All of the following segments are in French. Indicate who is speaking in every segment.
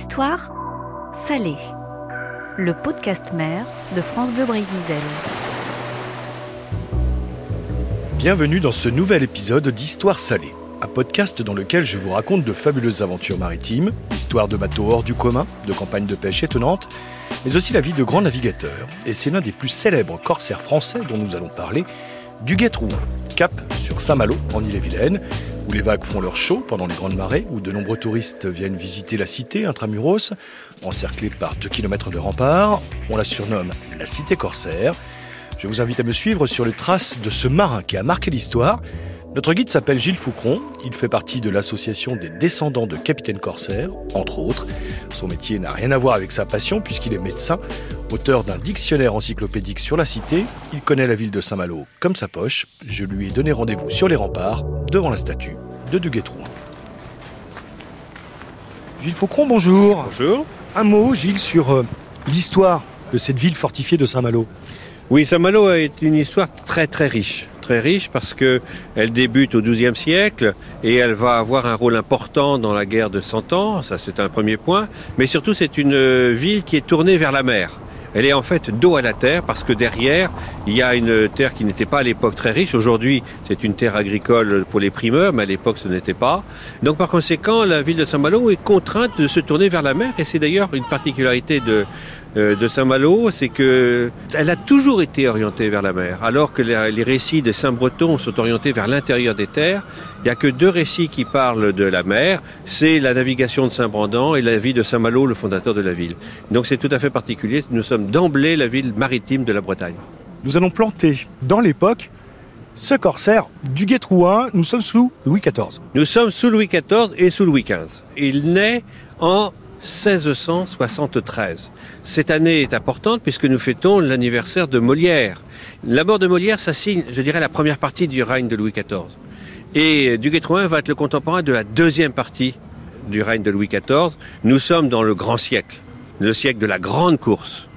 Speaker 1: Histoire salée. Le podcast mère de France Bleu Brésil.
Speaker 2: Bienvenue dans ce nouvel épisode d'Histoire salée, un podcast dans lequel je vous raconte de fabuleuses aventures maritimes, histoires de bateaux hors du commun, de campagnes de pêche étonnantes, mais aussi la vie de grands navigateurs. Et c'est l'un des plus célèbres corsaires français dont nous allons parler, du Guet-Rouen, cap sur Saint-Malo en Ille-et-Vilaine, où les vagues font leur show pendant les grandes marées, où de nombreux touristes viennent visiter la cité intramuros, encerclée par 2 km de remparts. On la surnomme la cité corsaire. Je vous invite à me suivre sur les traces de ce marin qui a marqué l'histoire. Notre guide s'appelle Gilles Foucron, il fait partie de l'association des descendants de capitaines corsaires, entre autres. Son métier n'a rien à voir avec sa passion puisqu'il est médecin, auteur d'un dictionnaire encyclopédique sur la cité. Il connaît la ville de Saint-Malo comme sa poche. Je lui ai donné rendez-vous sur les remparts, devant la statue de Duguay-Trouin. Gilles Faucron, bonjour.
Speaker 3: Bonjour.
Speaker 2: Un mot, Gilles, sur euh, l'histoire de cette ville fortifiée de Saint-Malo.
Speaker 3: Oui, Saint-Malo est une histoire très très riche. Très riche parce que elle débute au XIIe siècle et elle va avoir un rôle important dans la guerre de Cent Ans, ça c'est un premier point. Mais surtout c'est une euh, ville qui est tournée vers la mer. Elle est en fait dos à la terre parce que derrière, il y a une terre qui n'était pas à l'époque très riche. Aujourd'hui, c'est une terre agricole pour les primeurs, mais à l'époque, ce n'était pas. Donc, par conséquent, la ville de Saint-Malo est contrainte de se tourner vers la mer. Et c'est d'ailleurs une particularité de, de Saint-Malo, c'est que elle a toujours été orientée vers la mer, alors que les récits de Saint-Breton sont orientés vers l'intérieur des terres. Il n'y a que deux récits qui parlent de la mer, c'est la navigation de Saint-Brandan et la vie de Saint-Malo, le fondateur de la ville. Donc c'est tout à fait particulier, nous sommes d'emblée la ville maritime de la Bretagne.
Speaker 2: Nous allons planter dans l'époque ce corsaire du Guet-Trouin. Nous sommes sous Louis XIV.
Speaker 3: Nous sommes sous Louis XIV et sous Louis XV. Il naît en 1673. Cette année est importante puisque nous fêtons l'anniversaire de Molière. La mort de Molière, ça signe, je dirais, la première partie du règne de Louis XIV. Et Duguay-Trouin va être le contemporain de la deuxième partie du règne de Louis XIV. Nous sommes dans le grand siècle, le siècle de la grande course.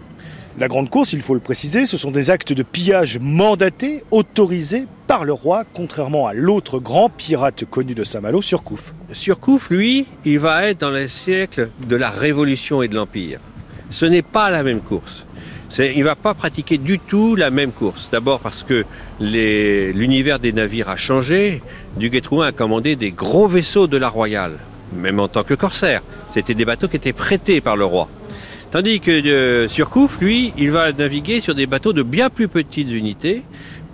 Speaker 2: La grande course, il faut le préciser, ce sont des actes de pillage mandatés, autorisés par le roi, contrairement à l'autre grand pirate connu de Saint-Malo, Surcouf.
Speaker 3: Surcouf, lui, il va être dans le siècle de la Révolution et de l'Empire. Ce n'est pas la même course. Il ne va pas pratiquer du tout la même course. D'abord parce que l'univers des navires a changé. Duguay-Trouin a commandé des gros vaisseaux de la Royale, même en tant que corsaire. C'était des bateaux qui étaient prêtés par le roi. Tandis que euh, Surcouf, lui, il va naviguer sur des bateaux de bien plus petites unités.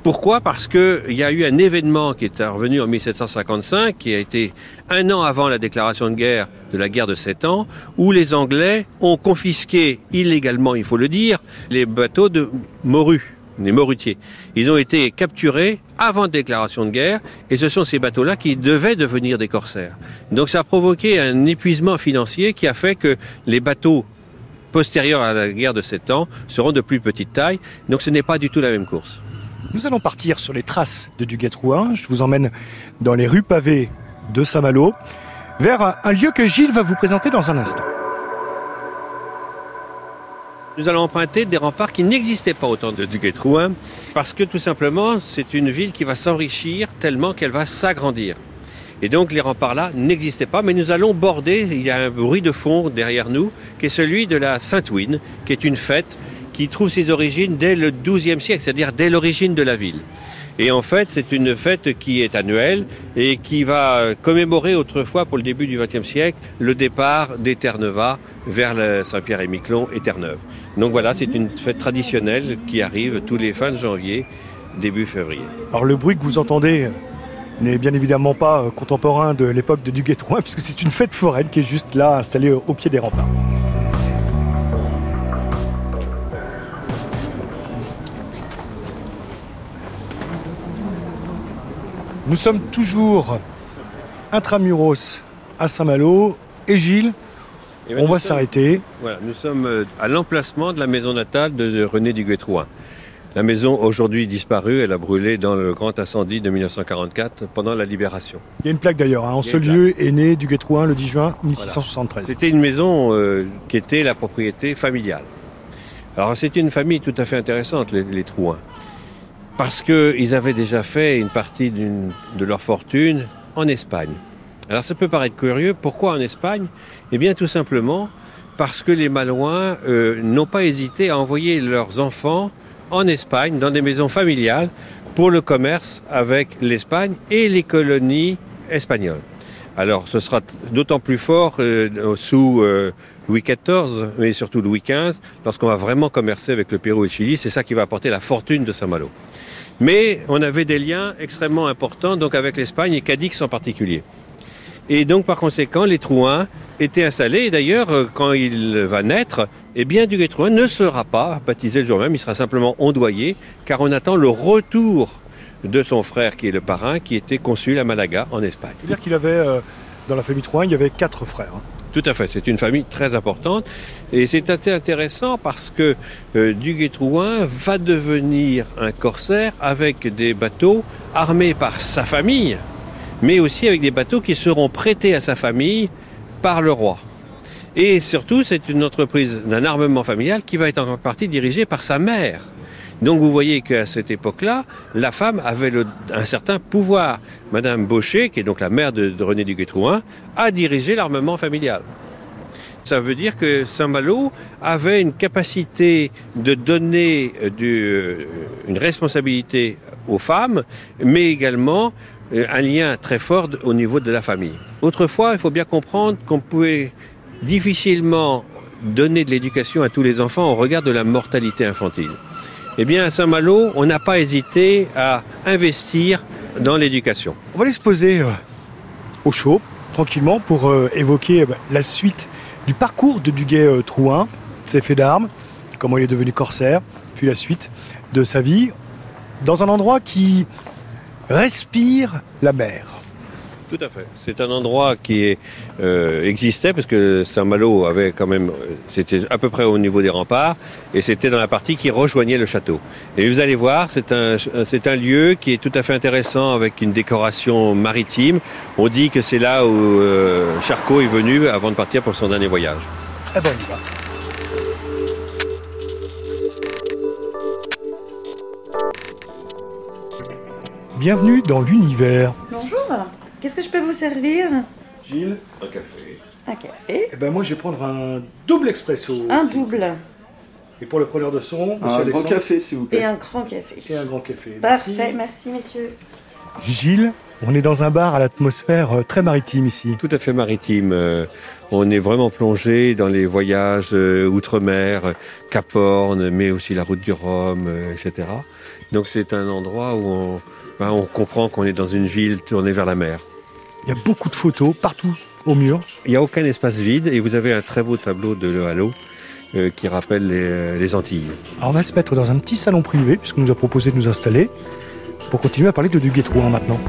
Speaker 3: Pourquoi? Parce qu'il y a eu un événement qui est revenu en 1755, qui a été un an avant la déclaration de guerre de la guerre de Sept Ans, où les Anglais ont confisqué illégalement, il faut le dire, les bateaux de morues les morutiers. Ils ont été capturés avant la déclaration de guerre et ce sont ces bateaux-là qui devaient devenir des corsaires. Donc ça a provoqué un épuisement financier qui a fait que les bateaux postérieures à la guerre de 7 ans seront de plus petite taille. Donc ce n'est pas du tout la même course.
Speaker 2: Nous allons partir sur les traces de Duguay-Trouin. Je vous emmène dans les rues pavées de Saint-Malo, vers un lieu que Gilles va vous présenter dans un instant.
Speaker 3: Nous allons emprunter des remparts qui n'existaient pas autant de Duguay-Trouin, parce que tout simplement, c'est une ville qui va s'enrichir tellement qu'elle va s'agrandir. Et donc les remparts là n'existaient pas, mais nous allons border, il y a un bruit de fond derrière nous, qui est celui de la Sainte-Ouine, qui est une fête qui trouve ses origines dès le XIIe siècle, c'est-à-dire dès l'origine de la ville. Et en fait, c'est une fête qui est annuelle et qui va commémorer autrefois, pour le début du XXe siècle, le départ des Terre-Neuve vers Saint-Pierre et Miquelon et Terre-Neuve. Donc voilà, c'est une fête traditionnelle qui arrive tous les fins de janvier, début février.
Speaker 2: Alors le bruit que vous entendez n'est bien évidemment pas euh, contemporain de l'époque de Duguay-Trouin, puisque c'est une fête foraine qui est juste là, installée au pied des remparts. Nous sommes toujours intramuros à Saint-Malo et Gilles, on va s'arrêter.
Speaker 3: Voilà, nous sommes euh, à l'emplacement de la maison natale de René Duguay-Trouin. La maison, aujourd'hui disparue, elle a brûlé dans le grand incendie de 1944 pendant la libération.
Speaker 2: Il y a une plaque d'ailleurs. Hein. En ce lieu est né du le 10 juin 1673.
Speaker 3: C'était une maison euh, qui était la propriété familiale. Alors c'était une famille tout à fait intéressante, les, les Trouins. Parce qu'ils avaient déjà fait une partie de leur fortune en Espagne. Alors ça peut paraître curieux, pourquoi en Espagne? Eh bien tout simplement parce que les Malouins euh, n'ont pas hésité à envoyer leurs enfants en Espagne, dans des maisons familiales, pour le commerce avec l'Espagne et les colonies espagnoles. Alors ce sera d'autant plus fort euh, sous euh, Louis XIV, mais surtout Louis XV, lorsqu'on va vraiment commercer avec le Pérou et le Chili. C'est ça qui va apporter la fortune de Saint-Malo. Mais on avait des liens extrêmement importants donc avec l'Espagne et Cadix en particulier. Et donc par conséquent, les Trouins étaient installés. Et d'ailleurs, euh, quand il va naître, eh bien, Duguay Trouin ne sera pas baptisé le jour même, il sera simplement ondoyé, car on attend le retour de son frère qui est le parrain, qui était consul à Malaga en Espagne.
Speaker 2: C'est-à-dire qu'il avait, euh, dans la famille Trouin, il y avait quatre frères. hein.
Speaker 3: Tout à fait, c'est une famille très importante et c'est assez intéressant parce que euh, Duguay-Trouin va devenir un corsaire avec des bateaux armés par sa famille, mais aussi avec des bateaux qui seront prêtés à sa famille par le roi. Et surtout, c'est une entreprise d'un armement familial qui va être en partie dirigée par sa mère. Donc vous voyez qu'à cette époque-là, la femme avait un certain pouvoir. Madame Baucher, qui est donc la mère de, René Duguay-Trouin, a dirigé l'armement familial. Ça veut dire que Saint-Malo avait une capacité de donner euh, euh, une responsabilité aux femmes, mais également un lien très fort au niveau de la famille. Autrefois, il faut bien comprendre qu'on pouvait difficilement donner de l'éducation à tous les enfants au regard de la mortalité infantile. Eh bien, à Saint-Malo, on n'a pas hésité à investir dans l'éducation.
Speaker 2: On va aller se poser euh, au chaud, tranquillement, pour euh, évoquer euh, bah, la suite du parcours de Duguay-Trouin, ses faits d'armes, comment il est devenu corsaire, puis la suite de sa vie, dans un endroit qui respire la mer.
Speaker 3: Tout à fait. C'est un endroit qui est, euh, existait parce que Saint-Malo avait quand même, c'était à peu près au niveau des remparts et c'était dans la partie qui rejoignait le château. Et vous allez voir, c'est un, c'est un lieu qui est tout à fait intéressant avec une décoration maritime. On dit que c'est là où euh, Charcot est venu avant de partir pour son dernier voyage.
Speaker 2: Eh ben, on y va. Bienvenue dans l'univers.
Speaker 4: Bonjour, qu'est-ce que je peux vous servir?
Speaker 2: Gilles
Speaker 3: Un café.
Speaker 4: Un café,
Speaker 2: Eh ben moi je vais prendre un double expresso.
Speaker 4: un
Speaker 2: aussi.
Speaker 4: double
Speaker 2: Et pour le preneur de son, monsieur
Speaker 5: Un grand café, s'il vous
Speaker 4: et
Speaker 5: plaît.
Speaker 4: un grand café.
Speaker 2: Et un grand café.
Speaker 4: Parfait, merci messieurs.
Speaker 2: Gilles, on est dans un bar à l'atmosphère euh, très maritime ici.
Speaker 3: Tout à fait maritime. Euh, On est vraiment plongé dans les voyages euh, outre-mer, Cap Horn, mais aussi la route du Rhum, etc. Donc c'est un endroit où on, ben, on comprend qu'on est dans une ville tournée vers la mer.
Speaker 2: Il y a beaucoup de photos partout au mur.
Speaker 3: Il n'y a aucun espace vide et vous avez un très beau tableau de Le Halo euh, qui rappelle les, euh, les Antilles.
Speaker 2: Alors on va se mettre dans un petit salon privé puisqu'on nous a proposé de nous installer pour continuer à parler de Duguay-Trouin maintenant.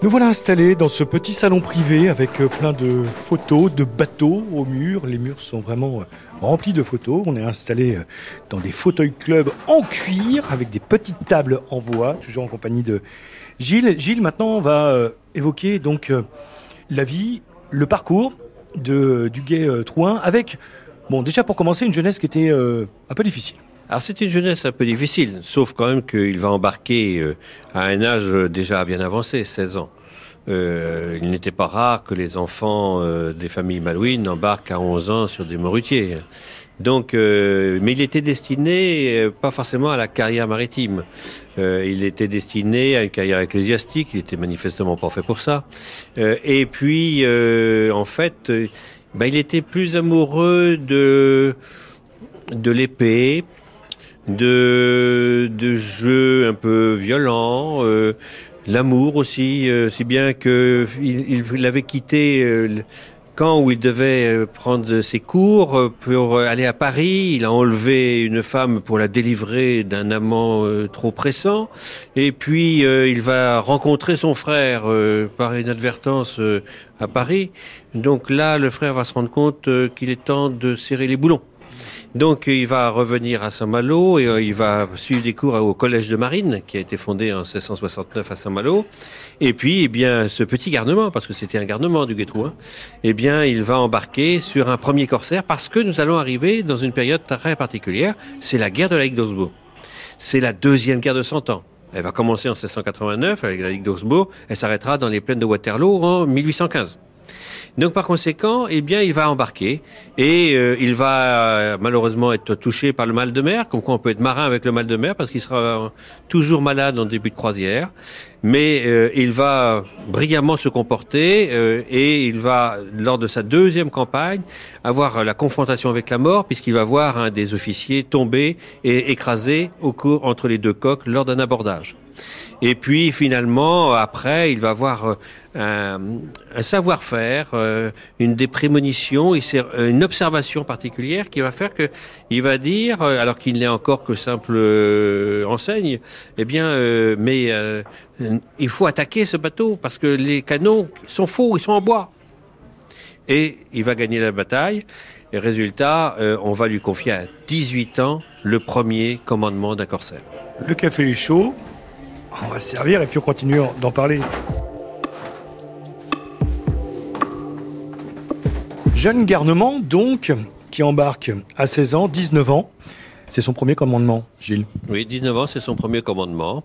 Speaker 2: Nous voilà installés dans ce petit salon privé avec euh, plein de photos de bateaux au mur. Les murs sont vraiment euh, remplis de photos. On est installé euh, dans des fauteuils club en cuir avec des petites tables en bois, toujours en compagnie de Gilles. Gilles, maintenant, va évoquer donc la vie, le parcours de Duguay-Trouin avec, bon, déjà pour commencer, une jeunesse qui était un peu difficile.
Speaker 3: Alors c'est une jeunesse un peu difficile, sauf quand même qu'il va embarquer euh, à un âge euh, déjà bien avancé, 16 ans. Euh, il n'était pas rare que les enfants euh, des familles malouines embarquent à 11 ans sur des morutiers. Donc, euh, mais il était destiné euh, pas forcément à la carrière maritime. Euh, il était destiné à une carrière ecclésiastique. Il était manifestement pas fait pour ça. Euh, et puis, euh, en fait, ben, il était plus amoureux de de l'épée, de, de jeux un peu violents, euh, l'amour aussi, euh, si bien que il, avait quitté euh, le camp où il devait euh, prendre ses cours euh, pour euh, aller à Paris. Il a enlevé une femme pour la délivrer d'un amant euh, trop pressant. Et puis euh, il va rencontrer son frère euh, par inadvertance euh, à Paris. Donc là, le frère va se rendre compte euh, qu'il est temps de serrer les boulons. Donc il va revenir à Saint-Malo et euh, il va suivre des cours au collège de marine qui a été fondé en 1669 à Saint-Malo. Et puis, eh bien, ce petit garnement, parce que c'était un garnement du Guétrouin, eh bien, il va embarquer sur un premier corsaire parce que nous allons arriver dans une période très particulière, c'est la guerre de la Ligue d'Augsbourg. C'est la deuxième guerre de Cent Ans. Elle va commencer en 1689 avec la Ligue d'Augsbourg. Elle s'arrêtera dans les plaines de Waterloo en 1815. Donc par conséquent, eh bien, il va embarquer et euh, il va euh, malheureusement être touché par le mal de mer, comme quoi on peut être marin avec le mal de mer parce qu'il sera toujours malade en début de croisière. Mais euh, il va brillamment se comporter et il va, lors de sa deuxième campagne, avoir la confrontation avec la mort puisqu'il va voir un des officiers tomber et écraser au cours entre les deux coques lors d'un abordage. Et puis finalement, après, il va avoir euh, un, savoir-faire, euh, une des prémonitions, euh, une observation particulière qui va faire que il va dire, alors qu'il n'est encore que simple enseigne, eh bien, mais il faut attaquer ce bateau parce que les canons sont faux, ils sont en bois. Et il va gagner la bataille. Et résultat, on va lui confier à 18 ans le premier commandement d'un corsaire.
Speaker 2: Le café est chaud. On va se servir et puis on continue d'en parler. Jeune garnement, donc, qui embarque à 16 ans, 19 ans. C'est son premier commandement, Gilles.
Speaker 3: Oui, 19 ans, c'est son premier commandement.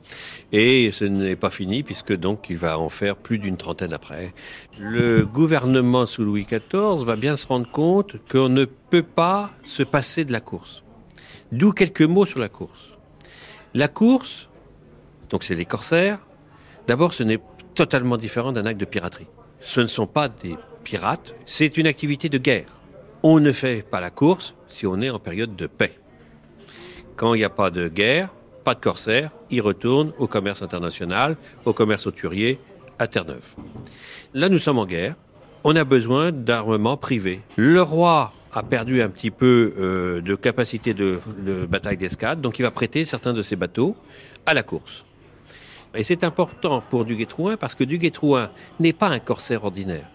Speaker 3: Et ce n'est pas fini, puisque donc il va en faire plus d'une trentaine après. Le gouvernement sous Louis XIV va bien se rendre compte qu'on ne peut pas se passer de la course. D'où quelques mots sur la course. La course, donc c'est les corsaires. D'abord, ce n'est totalement différent d'un acte de piraterie. Ce ne sont pas des pirates, c'est une activité de guerre. On ne fait pas la course si on est en période de paix. Quand il n'y a pas de guerre, pas de corsaires, ils retournent au commerce international, au commerce auturier, à Terre-Neuve. Là, nous sommes en guerre. On a besoin d'armement privé. Le roi a perdu un petit peu euh, de capacité de, de bataille d'escadre, donc il va prêter certains de ses bateaux à la course. Et c'est important pour Duguay-Trouin parce que Duguay-Trouin n'est pas un corsaire ordinaire.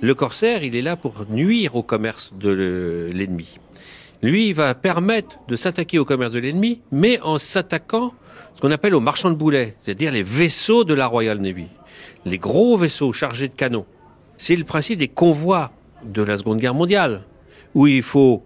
Speaker 3: Le corsaire, il est là pour nuire au commerce de l'ennemi. Lui, il va permettre de s'attaquer au commerce de l'ennemi, mais en s'attaquant ce qu'on appelle aux marchands de boulets, c'est-à-dire les vaisseaux de la Royal Navy, les gros vaisseaux chargés de canons. C'est le principe des convois de la Seconde Guerre mondiale, où il faut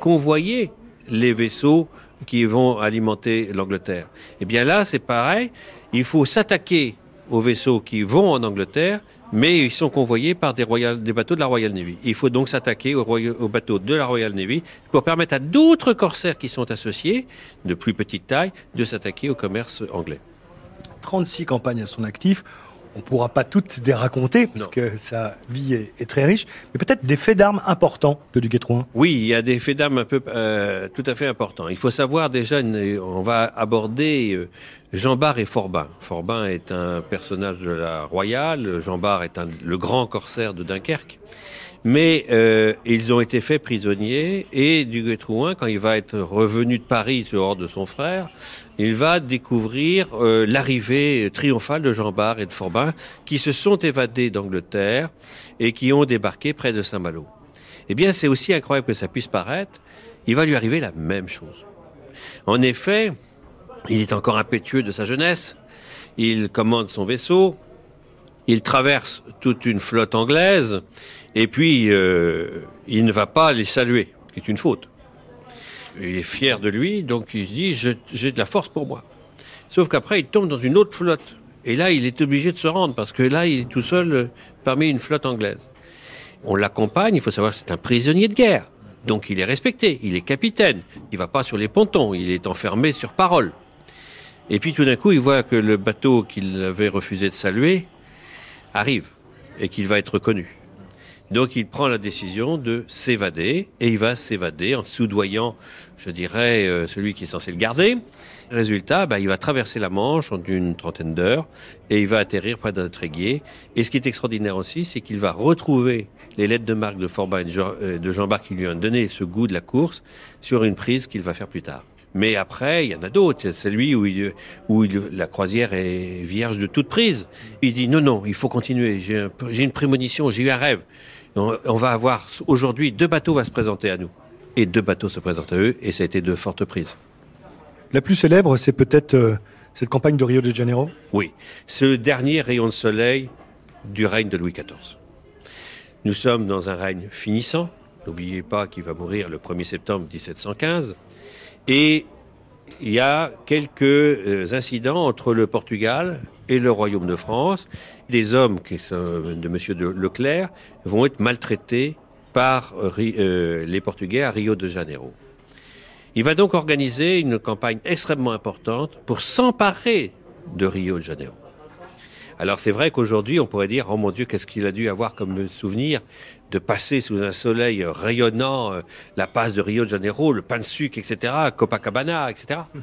Speaker 3: convoyer les vaisseaux qui vont alimenter l'Angleterre. Et eh bien là, c'est pareil. Il faut s'attaquer aux vaisseaux qui vont en Angleterre, mais ils sont convoyés par des, des bateaux de la Royal Navy. Il faut donc s'attaquer aux, aux, bateaux de la Royal Navy pour permettre à d'autres corsaires qui sont associés, de plus petite taille, de s'attaquer au commerce anglais.
Speaker 2: 36 campagnes à son actif. On ne pourra pas toutes les raconter parce que sa vie est, très riche, mais peut-être des faits d'armes importants de Duguay-Trouin.
Speaker 3: Oui, il y a des faits d'armes un peu euh, tout à fait importants. Il faut savoir déjà, on va aborder euh, Jean Bart et Forbin. Forbin est un personnage de la Royale, Jean Bart est un, le grand corsaire de Dunkerque. Mais euh, ils ont été faits prisonniers et Duguay-Trouin, quand il va être revenu de Paris hors de son frère, il va découvrir euh, l'arrivée triomphale de Jean Bart et de Forbin qui se sont évadés d'Angleterre et qui ont débarqué près de Saint-Malo. Eh bien, c'est aussi incroyable que ça puisse paraître, il va lui arriver la même chose. En effet, il est encore impétueux de sa jeunesse, il commande son vaisseau, il traverse toute une flotte anglaise, et puis, euh, il ne va pas les saluer, ce qui est une faute. Il est fier de lui, donc il se dit, j'ai de la force pour moi. Sauf qu'après, il tombe dans une autre flotte. Et là, il est obligé de se rendre, parce que là, il est tout seul euh, parmi une flotte anglaise. On l'accompagne, il faut savoir que c'est un prisonnier de guerre. Donc il est respecté, il est capitaine, il va pas sur les pontons, il est enfermé sur parole. Et puis tout d'un coup, il voit que le bateau qu'il avait refusé de saluer arrive et qu'il va être reconnu. Donc il prend la décision de s'évader et il va s'évader en soudoyant, je dirais, euh, celui qui est censé le garder. Résultat, bah, il va traverser la Manche en une trentaine d'heures et il va atterrir près d'un tréguier. Et ce qui est extraordinaire aussi, c'est qu'il va retrouver les lettres de marque de Forbin et de Jean-Bart qui lui ont donné ce goût de la course sur une prise qu'il va faire plus tard. Mais après, il y en a d'autres. C'est lui où, où la croisière est vierge de toute prise. Il dit non, non, il faut continuer. J'ai une prémonition, j'ai eu un rêve. On, va avoir aujourd'hui deux bateaux vont se présenter à nous. Et deux bateaux se présentent à eux, et ça a été de fortes prises.
Speaker 2: La plus célèbre, c'est peut-être euh, cette campagne de Rio de Janeiro?
Speaker 3: Oui, ce dernier rayon de soleil du règne de Louis XIV. Nous sommes dans un règne finissant. N'oubliez pas qu'il va mourir le 1er septembre 1715. Et il y a quelques euh, incidents entre le Portugal et le Royaume de France. Des hommes sont de M. de Leclerc vont être maltraités par euh, les Portugais à Rio de Janeiro. Il va donc organiser une campagne extrêmement importante pour s'emparer de Rio de Janeiro. Alors c'est vrai qu'aujourd'hui, on pourrait dire, oh mon Dieu, qu'est-ce qu'il a dû avoir comme souvenir de passer sous un soleil rayonnant euh, la passe de Rio de Janeiro, le pain de sucre, etc., Copacabana, etc.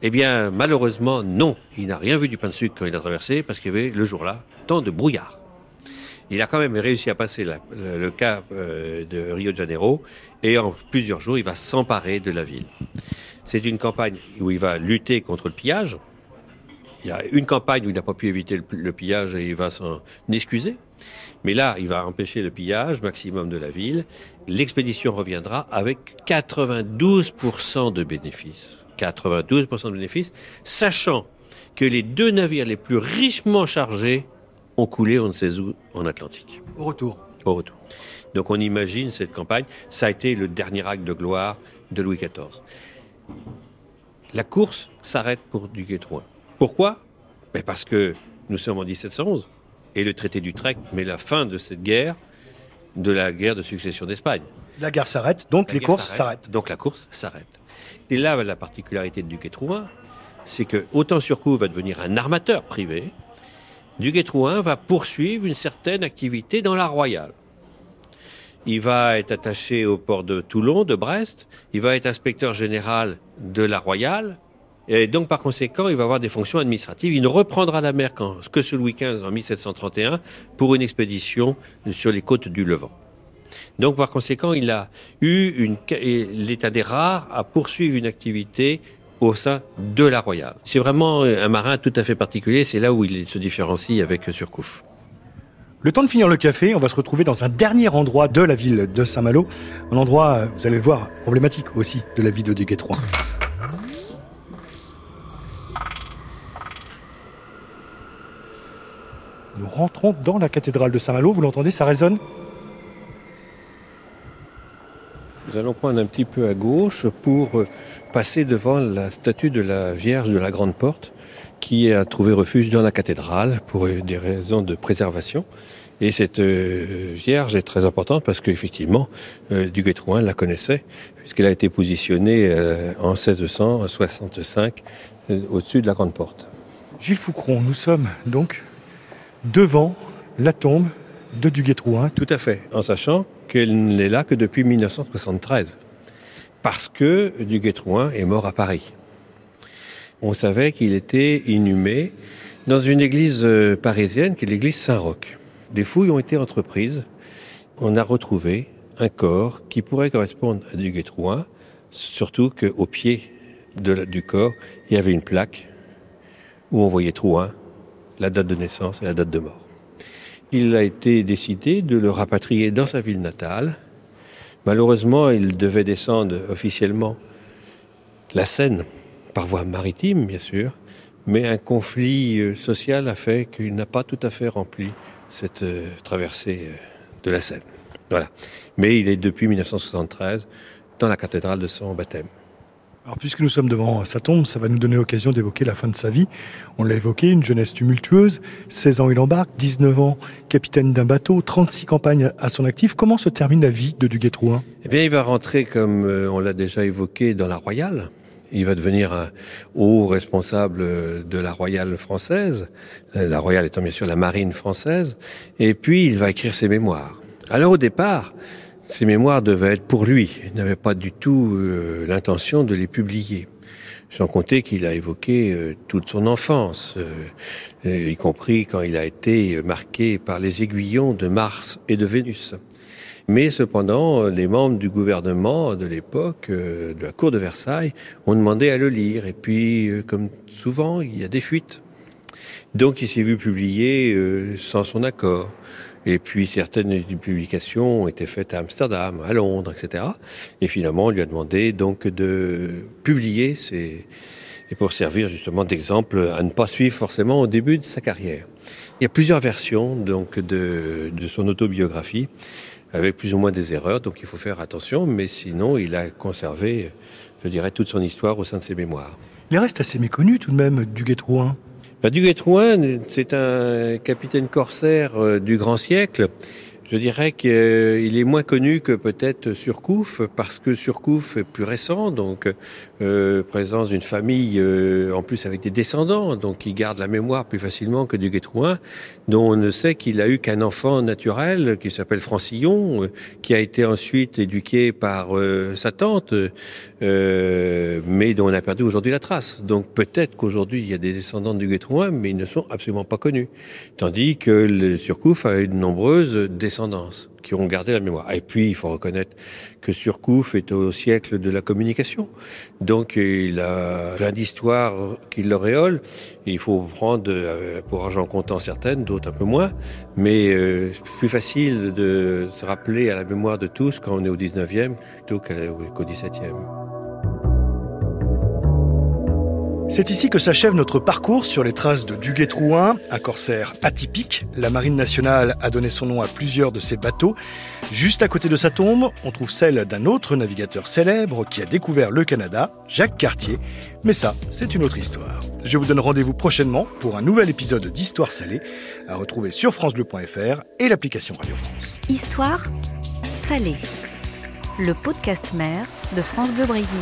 Speaker 3: Eh bien, malheureusement, non. Il n'a rien vu du pain de sucre quand il a traversé parce qu'il y avait le jour-là tant de brouillard. Il a quand même réussi à passer le, cap euh, de Rio de Janeiro et en plusieurs jours, il va s'emparer de la ville. C'est une campagne où il va lutter contre le pillage, il y a une campagne où il n'a pas pu éviter le, pillage et il va s'en excuser. Mais là, il va empêcher le pillage maximum de la ville. L'expédition reviendra avec 92% de bénéfices. 92% de bénéfices, sachant que les deux navires les plus richement chargés ont coulé on ne sait où en Atlantique.
Speaker 2: Au retour.
Speaker 3: Au retour. Donc on imagine cette campagne. Ça a été le dernier acte de gloire de Louis XIV. La course s'arrête pour Duguay-Trouin. Pourquoi? Ben Parce que nous sommes en 1711 et le traité d'Utrecht met la fin de cette guerre, de la guerre de succession d'Espagne.
Speaker 2: La guerre s'arrête, donc les courses s'arrêtent.
Speaker 3: Donc la course s'arrête. Et là, la particularité de Duguay-Trouin, c'est que autant Surcouf va devenir un armateur privé, Duguay-Trouin va poursuivre une certaine activité dans la Royale. Il va être attaché au port de Toulon, de Brest. Il va être inspecteur général de la Royale. Et donc, par conséquent, il va avoir des fonctions administratives. Il ne reprendra la mer que ce Louis XV en 1731 pour une expédition sur les côtes du Levant. Donc, par conséquent, il a eu l'état des rares à poursuivre une activité au sein de la Royale. C'est vraiment un marin tout à fait particulier. C'est là où il se différencie avec Surcouf.
Speaker 2: Le temps de finir le café, on va se retrouver dans un dernier endroit de la ville de Saint-Malo. Un endroit, vous allez le voir, problématique aussi de la vie de Duguay-Trouin. Nous rentrons dans la cathédrale de Saint-Malo. Vous l'entendez, ça résonne
Speaker 3: Nous allons prendre un petit peu à gauche pour passer devant la statue de la Vierge de la Grande Porte qui a trouvé refuge dans la cathédrale pour des raisons de préservation. Et cette euh, Vierge est très importante parce qu'effectivement, euh, Duguay-Trouin la connaissait, puisqu'elle a été positionnée euh, en 1665 au-dessus de la Grande Porte.
Speaker 2: Gilles Foucron, nous sommes donc devant la tombe de Duguay-Trouin.
Speaker 3: Tout à fait, en sachant qu'elle n'est là que depuis 1973, parce que Duguay-Trouin est mort à Paris. On savait qu'il était inhumé dans une église euh, parisienne qui est l'église Saint-Roch. Des fouilles ont été entreprises. On a retrouvé un corps qui pourrait correspondre à Duguay-Trouin, surtout qu'au pied du corps, il y avait une plaque où on voyait Trouin la date de naissance et la date de mort. Il a été décidé de le rapatrier dans sa ville natale. Malheureusement, il devait descendre officiellement la Seine, par voie maritime bien sûr, mais un conflit euh, social a fait qu'il n'a pas tout à fait rempli cette euh, traversée euh, de la Seine. Voilà. Mais il est depuis 1973 dans la cathédrale de son baptême.
Speaker 2: Puisque nous sommes devant sa tombe, ça va nous donner l'occasion d'évoquer la fin de sa vie. On l'a évoqué, une jeunesse tumultueuse. 16 ans, il embarque, 19 ans, capitaine d'un bateau, 36 campagnes à son actif. Comment se termine la vie de Duguay-Trouin
Speaker 3: Eh bien, il va rentrer, comme euh, on l'a déjà évoqué, dans la Royale. Il va devenir un haut responsable de la Royale française, euh, la Royale étant bien sûr la marine française. Et puis, il va écrire ses mémoires. Alors, au départ, ces mémoires devaient être pour lui. Il n'avait pas du tout euh, l'intention de les publier. Sans compter qu'il a évoqué euh, toute son enfance, euh, y compris quand il a été marqué par les aiguillons de Mars et de Vénus. Mais cependant, les membres du gouvernement de l'époque, de la cour de Versailles, ont demandé à le lire. Et puis, comme souvent, il y a des fuites. Donc il s'est vu publier sans son accord. Et puis certaines publications ont été faites à Amsterdam, à Londres, etc. Et finalement, on lui a demandé donc de publier et pour servir justement d'exemple à ne pas suivre forcément au début de sa carrière. Il y a plusieurs versions donc de, son autobiographie avec plus ou moins des erreurs, donc il faut faire attention, mais sinon il a conservé je dirais, toute son histoire au sein de ses mémoires.
Speaker 2: Il reste assez méconnu tout de même du Guetrouin.
Speaker 3: Du Guetrouin, c'est un capitaine corsaire euh, du grand siècle. Je dirais qu'il est moins connu que peut-être Surcouf, parce que Surcouf est plus récent, donc euh, présence d'une famille euh, en plus avec des descendants, donc il garde la mémoire plus facilement que du Guétrouin, dont on ne sait qu'il a eu qu'un enfant naturel qui s'appelle Francillon, euh, qui a été ensuite éduqué par euh, sa tante, mais dont on a perdu aujourd'hui la trace. Donc peut-être qu'aujourd'hui il y a des descendants du Guétrouin, mais ils ne sont absolument pas connus. Tandis que le Surcouf a eu de nombreuses descendants qui ont gardé la mémoire. Et puis, il faut reconnaître que Surcouf est au siècle de la communication. Donc, il a plein d'histoires qui l'auréolent. Il faut prendre euh, pour argent comptant certaines, d'autres un peu moins. Mais euh, c'est plus facile de se rappeler à la mémoire de tous quand on est au 19e plutôt qu'au 17e.
Speaker 2: C'est ici que s'achève notre parcours sur les traces de Duguay-Trouin, un corsaire atypique. La Marine nationale a donné son nom à plusieurs de ses bateaux. Juste à côté de sa tombe, on trouve celle d'un autre navigateur célèbre qui a découvert le Canada, Jacques Cartier. Mais ça, c'est une autre histoire. Je vous donne rendez-vous prochainement pour un nouvel épisode d'Histoire salée à retrouver sur francebleu.fr et l'application Radio France.
Speaker 1: Histoire salée. Le podcast mère de France Bleu Brésil.